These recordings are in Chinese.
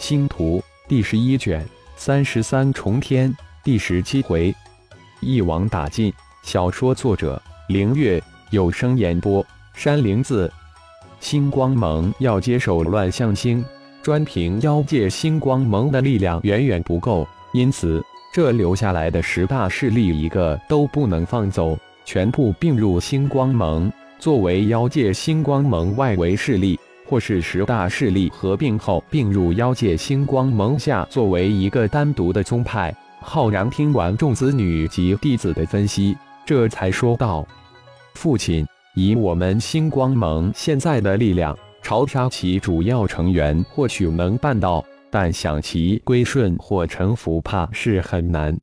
星图第十一卷三十三重天第十七回，一网打尽。小说作者：凌月，有声演播：山灵子。星光盟要接手乱象星，专凭妖界星光盟的力量远远不够，因此这留下来的十大势力一个都不能放走，全部并入星光盟，作为妖界星光盟外围势力。或是十大势力合并后并入妖界星光盟下，作为一个单独的宗派。浩然听完众子女及弟子的分析，这才说道：“父亲，以我们星光盟现在的力量，朝杀其主要成员或许能办到，但想其归顺或臣服，怕是很难。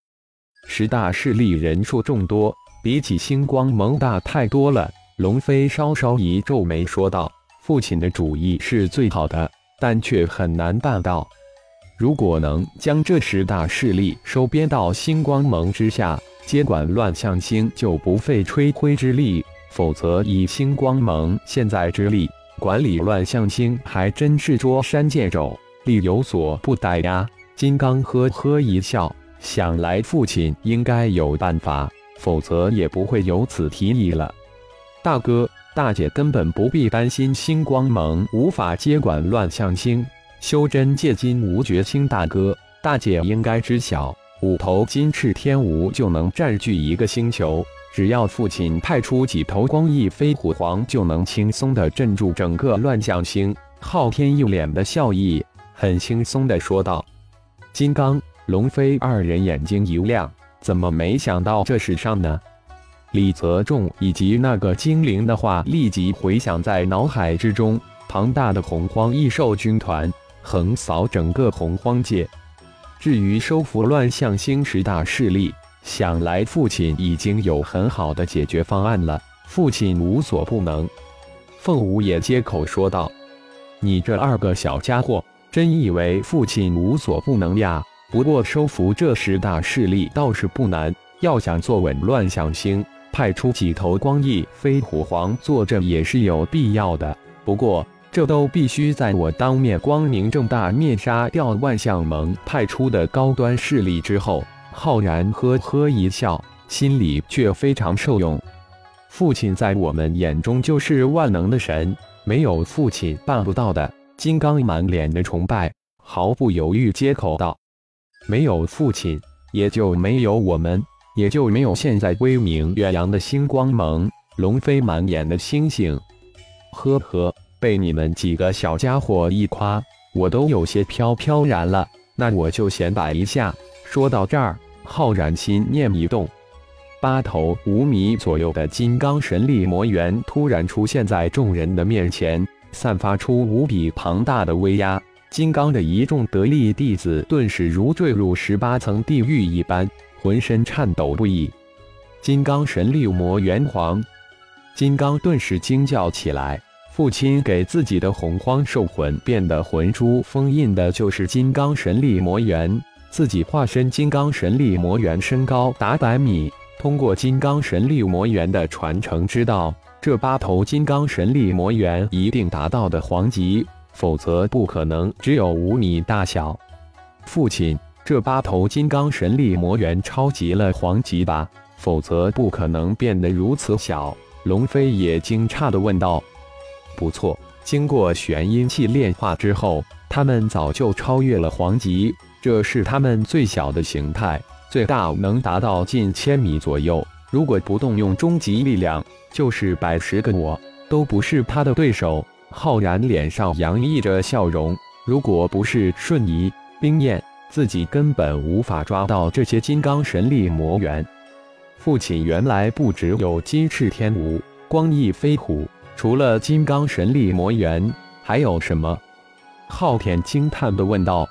十大势力人数众多，比起星光盟大太多了。”龙飞稍稍一皱眉，说道。父亲的主意是最好的，但却很难办到。如果能将这十大势力收编到星光盟之下，接管乱象星，就不费吹灰之力；否则，以星光盟现在之力，管理乱象星还真是捉山见肘，力有所不逮呀。金刚呵呵一笑，想来父亲应该有办法，否则也不会有此提议了。大哥。大姐根本不必担心星光盟无法接管乱象星。修真界金无绝星大哥，大姐应该知晓，五头金翅天蜈就能占据一个星球。只要父亲派出几头光翼飞虎皇，就能轻松的镇住整个乱象星。昊天一脸的笑意，很轻松的说道：“金刚、龙飞二人眼睛一亮，怎么没想到这事上呢？”李泽仲以及那个精灵的话立即回响在脑海之中。庞大的洪荒异兽军团横扫整个洪荒界。至于收服乱象星十大势力，想来父亲已经有很好的解决方案了。父亲无所不能。凤舞也接口说道：“你这二个小家伙，真以为父亲无所不能呀？不过收服这十大势力倒是不难，要想坐稳乱象星。”派出几头光翼飞虎皇坐镇也是有必要的，不过这都必须在我当面光明正大灭杀掉万象盟派出的高端势力之后。浩然呵呵一笑，心里却非常受用。父亲在我们眼中就是万能的神，没有父亲办不到的。金刚满脸的崇拜，毫不犹豫接口道：“没有父亲，也就没有我们。”也就没有现在威名远扬的星光盟。龙飞满眼的星星，呵呵，被你们几个小家伙一夸，我都有些飘飘然了。那我就显摆一下。说到这儿，浩然心念一动，八头五米左右的金刚神力魔猿突然出现在众人的面前，散发出无比庞大的威压。金刚的一众得力弟子顿时如坠入十八层地狱一般。浑身颤抖不已，金刚神力魔元皇，金刚顿时惊叫起来。父亲给自己的洪荒兽魂变的魂珠封印的就是金刚神力魔元，自己化身金刚神力魔元，身高达百米。通过金刚神力魔元的传承，知道这八头金刚神力魔元一定达到的黄级，否则不可能只有五米大小。父亲。这八头金刚神力魔猿超级了黄级吧？否则不可能变得如此小。龙飞也惊诧地问道：“不错，经过玄阴气炼化之后，他们早就超越了黄级。这是他们最小的形态，最大能达到近千米左右。如果不动用终极力量，就是百十个我都不是他的对手。”浩然脸上洋溢着笑容。如果不是瞬移冰焰。自己根本无法抓到这些金刚神力魔猿。父亲原来不只有金翅天蜈、光翼飞虎，除了金刚神力魔猿，还有什么？昊天惊叹地问道：“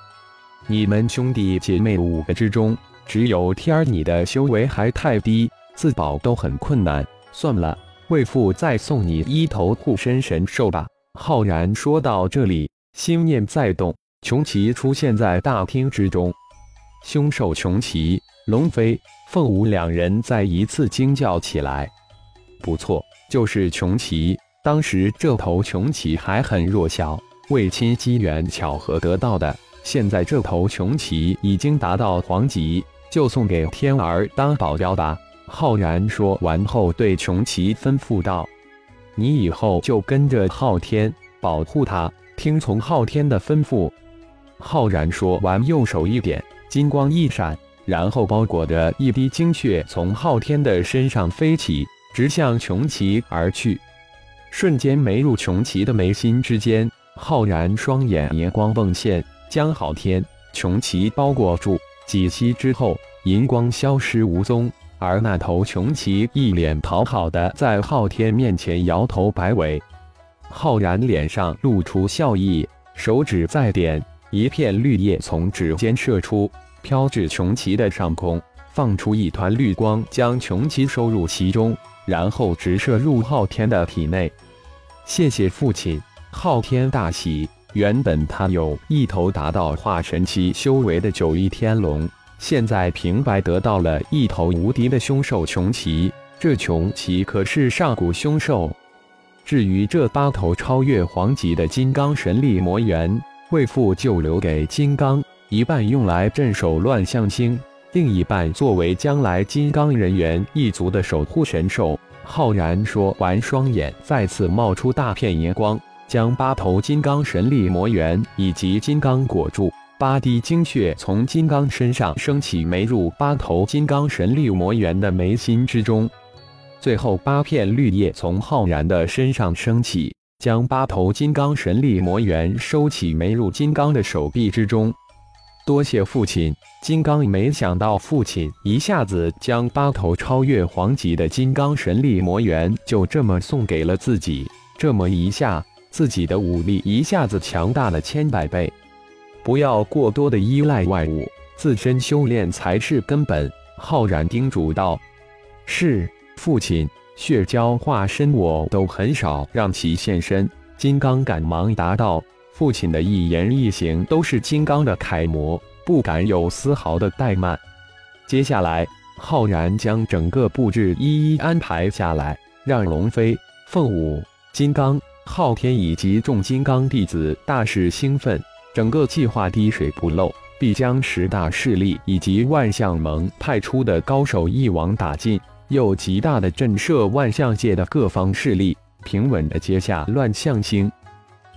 你们兄弟姐妹五个之中，只有天儿你的修为还太低，自保都很困难。算了，为父再送你一头护身神兽吧。”浩然说到这里，心念再动。穷奇出现在大厅之中，凶兽穷奇、龙飞、凤舞两人再一次惊叫起来。不错，就是穷奇。当时这头穷奇还很弱小，为亲机缘巧合得到的。现在这头穷奇已经达到黄级，就送给天儿当保镖吧。浩然说完后，对穷奇吩咐道：“你以后就跟着昊天，保护他，听从昊天的吩咐。”浩然说完，右手一点，金光一闪，然后包裹着一滴精血从昊天的身上飞起，直向穷奇而去，瞬间没入穷奇的眉心之间。浩然双眼银光迸现，将昊天、穷奇包裹住。几息之后，银光消失无踪。而那头穷奇一脸讨好的在昊天面前摇头摆尾，浩然脸上露出笑意，手指再点，一片绿叶从指尖射出，飘至穷奇的上空，放出一团绿光，将穷奇收入其中，然后直射入昊天的体内。谢谢父亲，昊天大喜。原本他有一头达到化神期修为的九翼天龙。现在平白得到了一头无敌的凶兽穷奇，这穷奇可是上古凶兽。至于这八头超越黄级的金刚神力魔猿，为父就留给金刚，一半用来镇守乱象星，另一半作为将来金刚人猿一族的守护神兽。浩然说完，双眼再次冒出大片银光，将八头金刚神力魔猿以及金刚裹住。八滴精血从金刚身上升起，没入八头金刚神力魔猿的眉心之中。最后，八片绿叶从浩然的身上升起，将八头金刚神力魔猿收起，没入金刚的手臂之中。多谢父亲！金刚没想到父亲一下子将八头超越黄级的金刚神力魔猿就这么送给了自己，这么一下，自己的武力一下子强大了千百倍。不要过多的依赖外物，自身修炼才是根本。浩然叮嘱道：“是，父亲。血蛟化身我都很少让其现身。”金刚赶忙答道：“父亲的一言一行都是金刚的楷模，不敢有丝毫的怠慢。”接下来，浩然将整个布置一一安排下来，让龙飞、凤舞、金刚、昊天以及众金刚弟子大是兴奋。整个计划滴水不漏，必将十大势力以及万象盟派出的高手一网打尽，又极大的震慑万象界的各方势力，平稳的接下乱象星。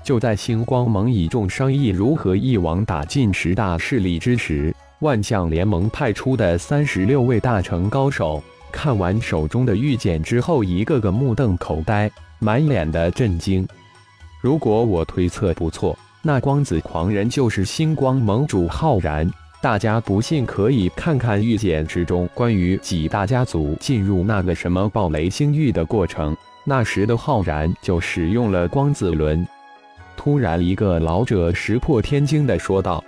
就在星光盟以众商议如何一网打尽十大势力之时，万象联盟派出的三十六位大成高手看完手中的玉简之后，一个个目瞪口呆，满脸的震惊。如果我推测不错。那光子狂人就是星光盟主浩然，大家不信可以看看玉简之中关于几大家族进入那个什么暴雷星域的过程。那时的浩然就使用了光子轮。突然，一个老者石破天惊地说道：“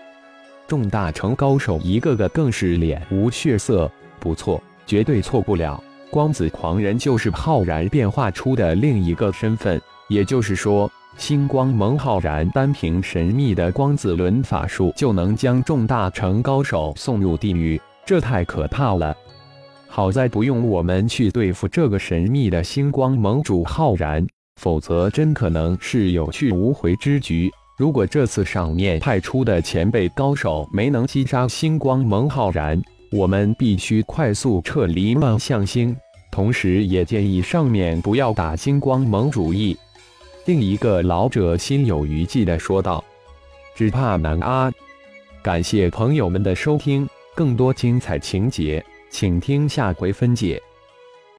众大成高手一个个更是脸无血色。不错，绝对错不了，光子狂人就是浩然变化出的另一个身份。也就是说。”星光盟浩然单凭神秘的光子轮法术就能将众大成高手送入地狱，这太可怕了。好在不用我们去对付这个神秘的星光盟主浩然，否则真可能是有去无回之局。如果这次上面派出的前辈高手没能击杀星光盟浩然，我们必须快速撤离万象星。同时，也建议上面不要打星光盟主意。另一个老者心有余悸地说道：“只怕难啊！”感谢朋友们的收听，更多精彩情节，请听下回分解。